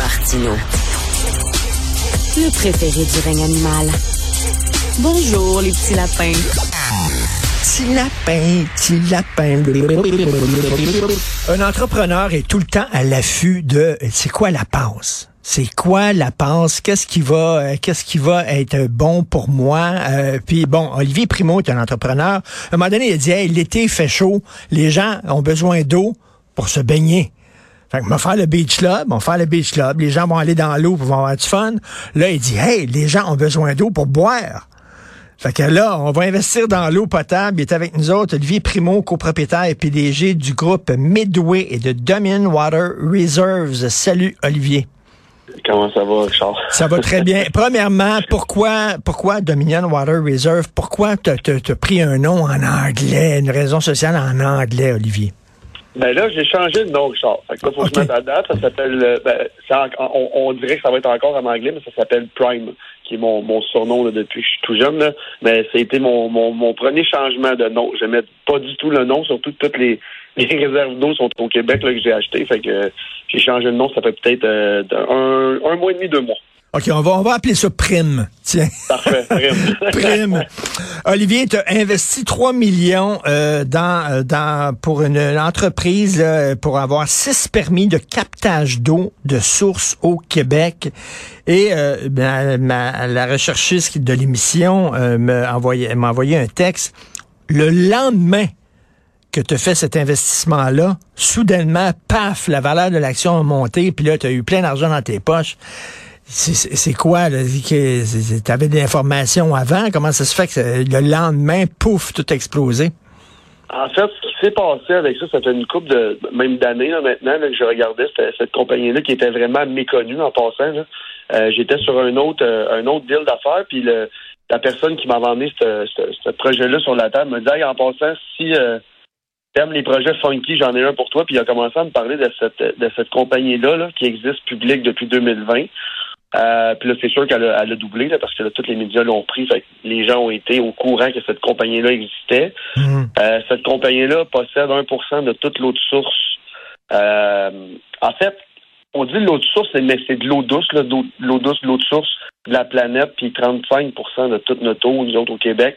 Martino. Le préféré du règne animal. Bonjour, les petits lapins. Petit lapin, petit lapin. Un entrepreneur est tout le temps à l'affût de c'est quoi la passe? C'est quoi la passe? Qu'est-ce qui va, euh, qu'est-ce qui va être bon pour moi? Euh, puis bon, Olivier Primo est un entrepreneur. À un moment donné, il a dit, l'été fait chaud, les gens ont besoin d'eau pour se baigner. Fait que va faire le beach club, on va faire le beach club, les gens vont aller dans l'eau pour avoir du fun. Là, il dit, hey, les gens ont besoin d'eau pour boire. Fait que là, on va investir dans l'eau potable. Il est avec nous autres, Olivier Primo, copropriétaire et PDG du groupe Midway et de Dominion Water Reserves. Salut, Olivier. Comment ça va, Richard? Ça va très bien. Premièrement, pourquoi, pourquoi Dominion Water Reserve? Pourquoi tu as pris un nom en anglais, une raison sociale en anglais, Olivier? Ben là, j'ai changé de nom, Richard. Fait que là, faut que je mette à date. Ça s'appelle, euh, ben, on, on, dirait que ça va être encore en anglais, mais ça s'appelle Prime, qui est mon, mon surnom là, depuis que je suis tout jeune. Là. Mais ça a été mon, mon, mon premier changement de nom. Je n'aimais pas du tout le nom, surtout toutes les, les réserves d'eau sont au Québec là, que j'ai acheté. Fait que j'ai changé de nom, ça fait peut-être euh, un, un mois et demi, deux mois. OK, on va, on va appeler ça prime. Tiens. Parfait, prime. prime. Olivier, tu as investi 3 millions euh, dans, euh, dans, pour une, entreprise pour avoir six permis de captage d'eau de source au Québec. Et euh, ma, la recherchiste de l'émission euh, m'a envoyé, m'a envoyé un texte. Le lendemain que tu as fait cet investissement-là, soudainement, paf, la valeur de l'action a monté, puis là, tu as eu plein d'argent dans tes poches. C'est quoi? Tu avais des informations avant? Comment ça se fait que le lendemain, pouf, tout a explosé? En fait, ce qui s'est passé avec ça, ça fait une couple de même d'années maintenant que je regardais cette, compagnie-là qui était vraiment méconnue en passant. Euh, j'étais sur un autre euh, un autre deal d'affaires, puis la personne qui m'avait emmené ce projet-là sur la table me dit en passant, si euh, t'aimes les projets funky, j'en ai un pour toi, puis il a commencé à me parler de cette de cette compagnie-là là, qui existe publique depuis 2020. Euh, puis là, c'est sûr qu'elle a, doublé là, parce que là, tous les médias l'ont pris. Fait les gens ont été au courant que cette compagnie-là existait. Mhm. Euh, cette compagnie-là possède 1% de toute l'eau de source. Euh, en fait, on dit l'eau de source, mais c'est de l'eau douce, l'eau douce, l'eau de source de la planète, puis 35% de toute notre eau, nous autres au Québec.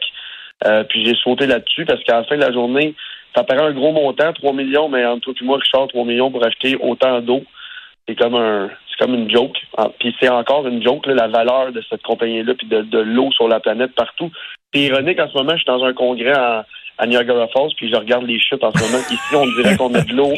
puis j'ai sauté là-dessus parce qu'à la fin de la journée, ça paraît un gros montant, 3 millions, mais entre toi et moi, Richard, 3 millions pour acheter autant d'eau c'est comme un comme une joke. Ah, puis c'est encore une joke, la valeur de cette compagnie-là, puis de, de l'eau sur la planète partout. C'est ironique, en ce moment, je suis dans un congrès à, Niagara Falls, puis je regarde les chutes en ce moment. Ici, on dirait qu'on a de l'eau.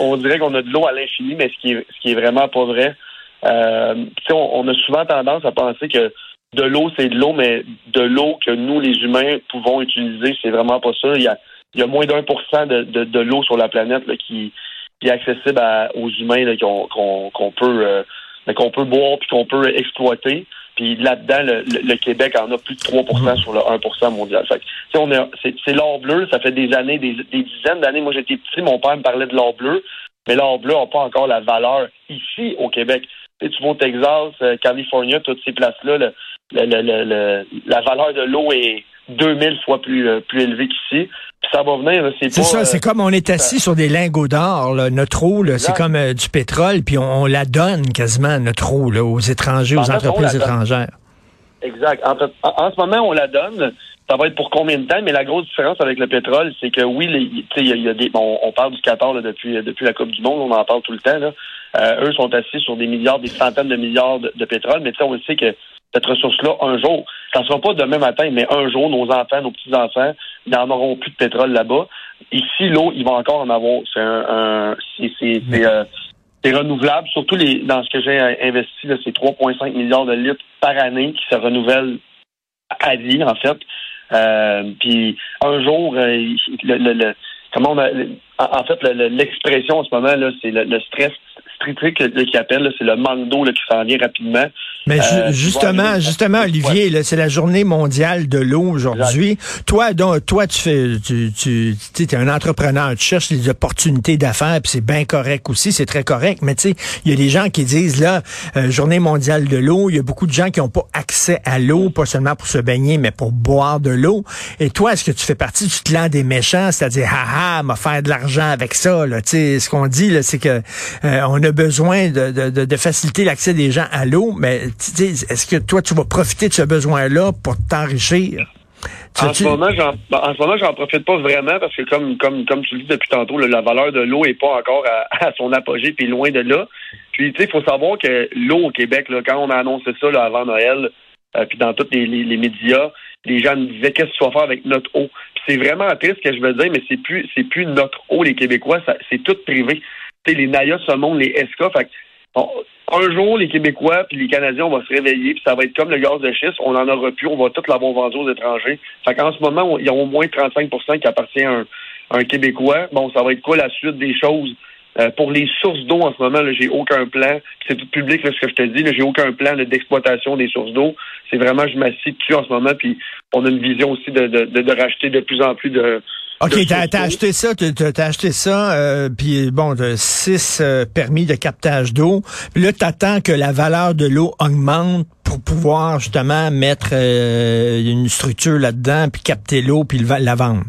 on, dirait qu'on a de l'eau à l'infini, mais ce qui est, ce qui est vraiment pas vrai. Euh, on, on a souvent tendance à penser que de l'eau, c'est de l'eau, mais de l'eau que nous, les humains, pouvons utiliser, c'est vraiment pas ça. Il y a, il y a moins d'un pour cent de, de, de l'eau sur la planète là, qui, qui est accessible aux humains qu'on peut euh, qu'on peut boire puis qu'on peut exploiter. Puis là-dedans, le, Québec en a plus de 3 mm-hmm. sur le 1% mondial. c'est l'or bleu, ça fait des années, des, dizaines d'années. Moi, j'étais petit, mon père me parlait de l'or bleu, mais l'or bleu n'a pas encore la valeur ici au Québec. Tu, tu vas au Texas, euh, Californie, toutes ces places-là, le, le, la valeur de l'eau est 2000 fois plus, euh, plus élevée qu'ici. ça va venir, c'est ça, c'est comme on est assis sur des lingots d'or, notre eau, c'est comme euh, du pétrole, puis on, la donne quasiment, notre eau, aux étrangers, aux entreprises étrangères. Exact. En, en, ce moment, on la donne. Ça va être pour combien de temps? Mais la grosse différence avec le pétrole, c'est que oui, il y, a des. on parle du Qatar depuis depuis la Coupe du Monde, on en parle tout le temps. Là. Euh, eux sont assis sur des milliards, des centaines de milliards de, de pétrole, mais on sait que cette ressource-là un jour. Ça ne sera pas demain matin, mais un jour, nos enfants, nos petits-enfants, n'en auront plus de pétrole là-bas. Ici, l'eau, ils vont encore en avoir. C'est un, euh, c'est, renouvelable. Surtout les, dans ce que j'ai investi, c'est 3,5 milliards de litres par année qui se renouvellent à vie, en fait. Euh, puis un jour, euh, le, comment on a, en fait, l'expression en ce moment là, c'est le, stress stritrique qui appelle, c'est le manque d'eau qui s'en vient rapidement. Mais ju- Euh, justement, ouais, justement, ouais. Olivier, là, c'est la journée mondiale de l'eau aujourd'hui. Toi, donc, toi, tu fais, tu, tu, tu es un entrepreneur, tu cherches les opportunités d'affaires, puis c'est bien correct aussi, c'est très correct. Mais tu sais, il y a des gens qui disent là, euh, journée mondiale de l'eau, il y a beaucoup de gens qui n'ont pas accès à l'eau, pas seulement pour se baigner, mais pour boire de l'eau. Et toi, est-ce que tu fais partie du clan des méchants, c'est-à-dire, ah ah, m'a faire de l'argent avec ça, là. Ce qu'on dit, c'est que euh, on a besoin de, de, de, de faciliter l'accès des gens à l'eau, mais est-ce que toi, tu vas profiter de ce besoin-là pour t'enrichir? Tu En ce moment, j'en, ben, en ce moment, j'en profite pas vraiment parce que comme, comme, comme tu le dis depuis tantôt, là, la valeur de l'eau est pas encore à, à son apogée, puis loin de là. Puis, tu sais, il faut savoir que l'eau au Québec, là, quand on a annoncé ça là, avant Noël, euh, puis dans tous les, les, les médias, les gens nous disaient qu'est-ce que tu vas faire avec notre eau? C'est vraiment triste que je veux dire, mais c'est plus, c'est plus notre eau, les Québécois, c'est tout privé. Tu sais, les Naya, ce monde, les SK, fait un jour, les Québécois puis les Canadiens, on va se réveiller, puis ça va être comme le gaz de schiste, on en aura plus, on va tout l'avoir vendu aux étrangers. Fait qu'en ce moment, il y a au moins 35% qui appartient à un, à un Québécois. Bon, ça va être quoi la suite des choses? Euh, pour les sources d'eau, en ce moment, j'ai aucun plan. C'est tout public, là, ce que je te dis. J'ai aucun plan d'exploitation des sources d'eau. C'est vraiment, je m'assieds dessus en ce moment. Puis on a une vision aussi de, de, de, de racheter de plus en plus de. OK, t'as acheté ça, t'as- acheté ça, euh, puis bon, de six euh, permis de captage d'eau. Là, t'attends que la valeur de l'eau augmente pour pouvoir justement mettre euh, une structure là-dedans, puis capter l'eau, puis la vendre.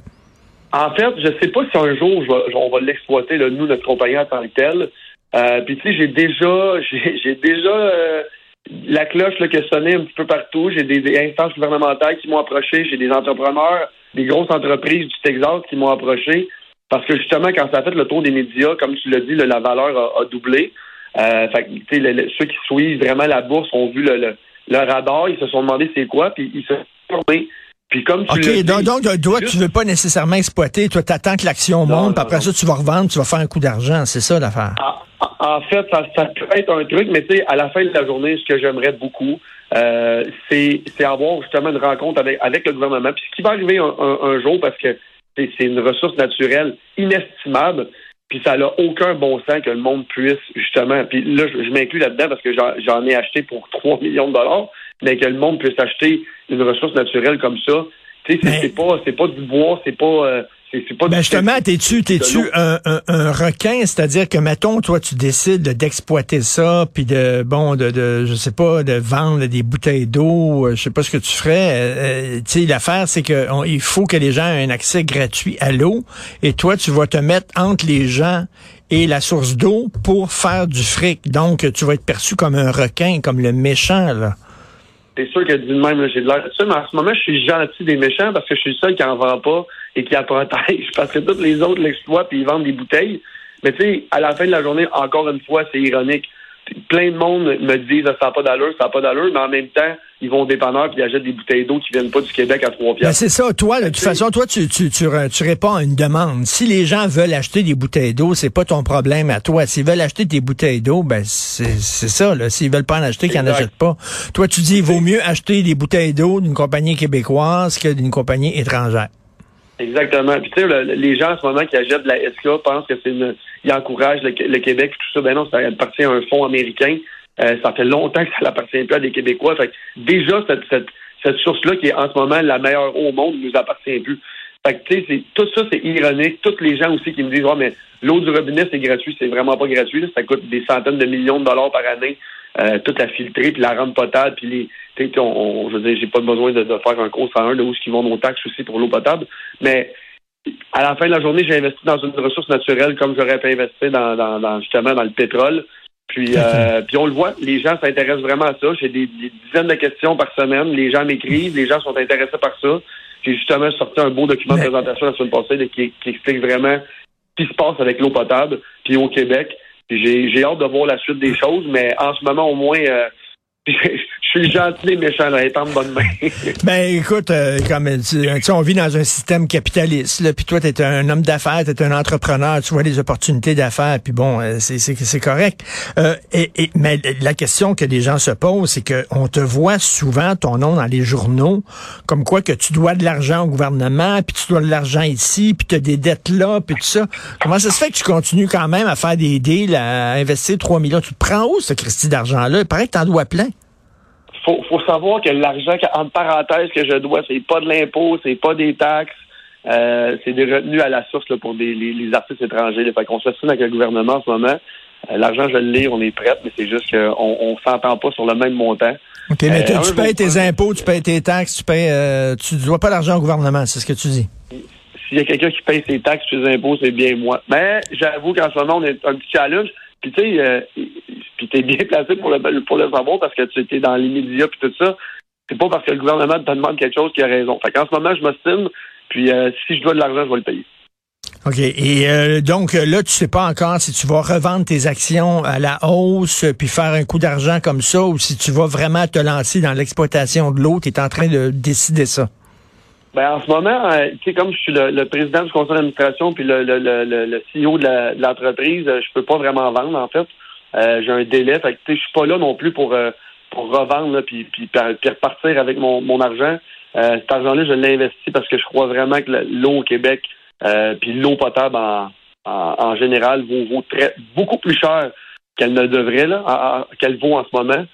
En fait, je sais pas si un jour je on va l'exploiter, nous, notre compagnie en tant que telle. Euh, Puis tu sais, j'ai déjà, j'ai déjà euh, la cloche là, qui a sonné un petit peu partout. J'ai des, instances gouvernementales qui m'ont approché. J'ai des entrepreneurs, des grosses entreprises du Texas qui m'ont approché. Parce que justement, quand ça a fait le tour des médias, comme tu l'as dit, là, la valeur a, a doublé. Euh, fait le- le- ceux qui suivent vraiment la bourse ont vu le, le, le radar, ils se sont demandé c'est quoi, puis ils se sont formés. Puis comme tu OK, donc, donc toi, tu veux pas nécessairement exploiter, toi, t'attends que l'action monte, puis après non. ça, tu vas revendre, tu vas faire un coup d'argent, c'est ça l'affaire. En, en fait, ça, ça peut être un truc, mais tu sais, à la fin de la journée, ce que j'aimerais beaucoup, euh, c'est c'est avoir justement une rencontre avec, avec le gouvernement. Puis ce qui va arriver un, un- un jour, parce que c'est c'est une ressource naturelle inestimable, puis ça n'a aucun bon sens que le monde puisse justement, puis là, je, je m'inclus là-dedans parce que j'en j'en ai acheté pour 3 millions de dollars, mais que le monde puisse acheter une ressource naturelle comme ça. Tu sais, c'est pas, c'est pas du bois, c'est pas... euh, c'est pas Ben justement, t'es-tu, t'es-tu un, un, un requin, c'est-à-dire que mettons, toi, tu décides de- d'exploiter ça, puis de bon, de, de, je sais pas, de vendre des bouteilles d'eau, euh, je sais pas ce que tu ferais. euh, euh, tu sais, l'affaire, c'est que on- il faut que les gens aient un accès gratuit à l'eau, et toi, tu vas te mettre entre les gens et la source d'eau pour faire du fric. Donc, tu vas être perçu comme un requin, comme le méchant, là. C'est sûr que dit de même, j'ai de l'air de ça, mais en ce moment, je suis gentil des méchants parce que je suis le seul qui en vend pas et qui la protège. Parce que tous les autres l'exploitent et ils vendent des bouteilles. Mais tu sais, à la fin de la journée, encore une fois, c'est ironique. Plein de monde me disent ça n'a pas d'allure, ça n'a pas d'allure, mais en même temps, ils vont au dépanneur puis ils achètent des bouteilles d'eau qui viennent pas du Québec à trois Ben, piastres. c'est ça. Toi, de toute façon, toi, tu, tu, tu, tu réponds à une demande. Si les gens veulent acheter des bouteilles d'eau, c'est pas ton problème à toi. S'ils veulent acheter des bouteilles d'eau, ben, c'est ça, là. S'ils veulent pas en acheter, qu'ils n'en achètent pas. Toi, tu dis, il vaut mieux acheter des bouteilles d'eau d'une compagnie québécoise que d'une compagnie étrangère. Exactement. Puis tu sais, le- les gens en ce moment qui achètent de la SK pensent que c'est une. Ils encouragent le, le Québec et tout ça. Ben non, ça appartient à un fonds américain. Euh, ça fait longtemps que ça n'appartient plus à des Québécois. Fait que déjà, cette, cette, cette source-là, qui est en ce moment la meilleure au monde, ne nous appartient plus. Fait que, tu sais, tout ça, c'est ironique. Tous les gens aussi qui me disent, ouais, mais l'eau du robinet, c'est gratuit. C'est vraiment pas gratuit. Ça coûte des centaines de millions de dollars par année. Euh, toute la filtrer, puis la rendre potable, puis les. tu sais, on, on- je veux dire, j'ai pas besoin de, faire un cours 101 de où ce qu'ils vont nos taxes aussi pour l'eau potable. Mais à la fin de la journée, j'ai investi dans une ressource naturelle comme j'aurais pu investir dans, dans, justement dans le pétrole. Puis, euh, puis on le voit, les gens s'intéressent vraiment à ça. J'ai des, des dizaines de questions par semaine. Les gens m'écrivent, les gens sont intéressés par ça. J'ai justement sorti un beau document de présentation la semaine passée qui, qui explique vraiment ce qui se passe avec l'eau potable, puis au Québec. J'ai hâte de voir la suite des choses, mais en ce moment, au moins, euh, je suis gentil des méchants, là, étant de bonne main. Ben écoute, euh, comme tu tu sais, on vit dans un système capitaliste, là, puis toi, tu es un homme d'affaires, tu es un entrepreneur, tu vois les opportunités d'affaires, puis bon, euh, c'est correct. Euh, et, et- mais la question que les gens se posent, c'est que on te voit souvent ton nom dans les journaux, comme quoi que tu dois de l'argent au gouvernement, puis tu dois de l'argent ici, puis tu as des dettes là, puis tout ça. Comment ça se fait que tu continues quand même à faire des deals, à investir 3 millions? Tu te prends où ce Christy d'argent-là? Il paraît que tu en dois plein. Faut, faut savoir que l'argent, en parenthèse, que je dois, c'est pas de l'impôt, c'est pas des taxes, euh, c'est des retenues à la source là, pour des, les, artistes étrangers. Là. Fait qu'on s'assine avec le gouvernement en ce moment. Euh, l'argent, je l'ai, on est prêt, mais c'est juste qu'on on s'entend pas sur le même montant. OK, mais tu euh, payes tes impôts, tu payes tes taxes, tu payes tu dois pas l'argent au gouvernement, c'est ce que tu dis. S'il y a quelqu'un qui paye ses taxes, ses impôts, c'est bien moi. Mais j'avoue qu'en ce moment, on est un petit challenge. Puis tu sais, euh, puis t'es bien placé pour le pour le savoir parce que tu étais dans les médias puis tout ça. C'est pas parce que le gouvernement te demande quelque chose qui a raison. Fait qu'en ce moment, je m'estime, puis euh, si je dois de l'argent, je vais le payer. OK. Et euh, donc là, tu sais pas encore si tu vas revendre tes actions à la hausse puis faire un coup d'argent comme ça ou si tu vas vraiment te lancer dans l'exploitation de l'eau. Tu es en train de décider ça. Ben, en ce moment, euh, tu sais, comme je suis le, président du conseil d'administration puis le, le, le, le CEO de l'entreprise, euh, je peux pas vraiment vendre, en fait. Euh, j'ai un délai. Fait que, je suis pas là non plus pour, pour revendre puis, puis, repartir avec mon, mon argent. cet argent-là, je l'ai investi parce que je crois vraiment que l'eau au Québec puis l'eau potable en, en, général vaut, vaut très, beaucoup plus cher qu'elle ne devrait, là, qu'elle vaut en ce moment.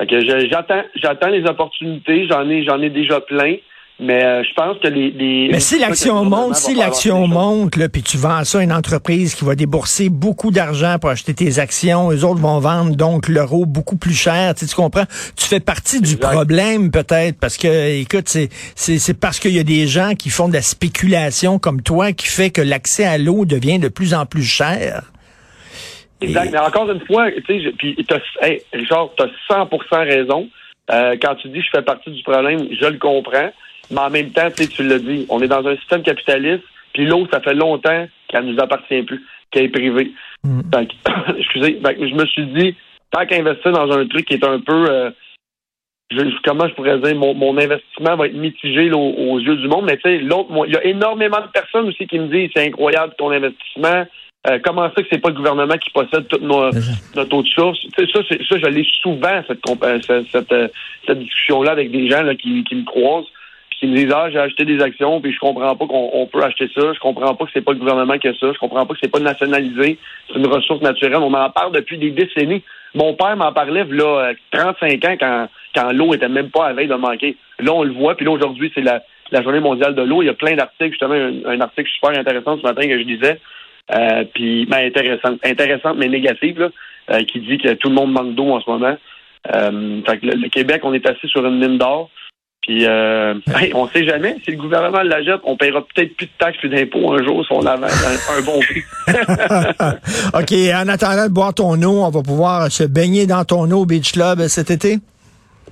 Fait que j'attends, j'attends les opportunités. J'en ai, j'en ai déjà plein. Mais euh, je pense que les, Mais si l'action monte, si l'action monte, là, puis tu vends ça à une entreprise qui va débourser beaucoup d'argent pour acheter tes actions, les autres vont vendre donc l'euro beaucoup plus cher. Tu, comprends? Tu fais partie du problème peut-être parce que, écoute, c'est c'est parce qu'il y a des gens qui font de la spéculation comme toi qui fait que l'accès à l'eau devient de plus en plus cher. Exact. Mais encore une fois, tu sais, puis hey, Richard, tu as 100% raison. Euh, quand tu dis je fais partie du problème, je le comprends. Mais en même temps, tu l'as dit, on est dans un système capitaliste, puis l'eau, ça fait longtemps qu'elle nous appartient plus, qu'elle est privée. Mm. excusez, je me suis dit, tant qu'investir dans un truc qui est un peu euh, comment je pourrais dire, mon, investissement va être mitigé aux, yeux du monde. Mais tu sais, l'autre, il y a énormément de personnes aussi qui me disent c'est incroyable ton investissement. Euh, comment ça que c'est pas le gouvernement qui possède toute nos, notre taux de source? ça, ça, je l'ai souvent, cette, euh, cette, cette, discussion-là avec des gens là, qui, qui me croisent qui me disent Ah, j'ai acheté des actions, puis je comprends pas qu'on peut acheter ça, je comprends pas que c'est pas le gouvernement qui a ça, je comprends pas que c'est pas nationalisé, c'est une ressource naturelle. On en parle depuis des décennies. Mon père m'en parlait là 35 ans quand, quand l'eau était même pas à veille de manquer. Là, on le voit, puis là, aujourd'hui, c'est la, la journée mondiale de l'eau. Il y a plein d'articles, justement, un, article super intéressant ce matin que je disais. Euh, puis ben, intéressante, intéressante mais négative, là, euh, qui dit que tout le monde manque d'eau en ce moment. Euh, fait que le, Québec, on est assis sur une mine d'or. Puis, euh, on sait jamais. Si le gouvernement la jette, on paiera peut-être plus de taxes, plus d'impôts un jour si on a un, bon prix. OK. En attendant de boire ton eau, on va pouvoir se baigner dans ton eau au Beach Club cet été?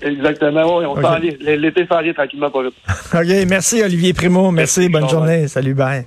Exactement, oui. On okay. L'été s'en tranquillement pas vite. OK. Merci, Olivier Primo. Merci. bonne journée. Salut, bye.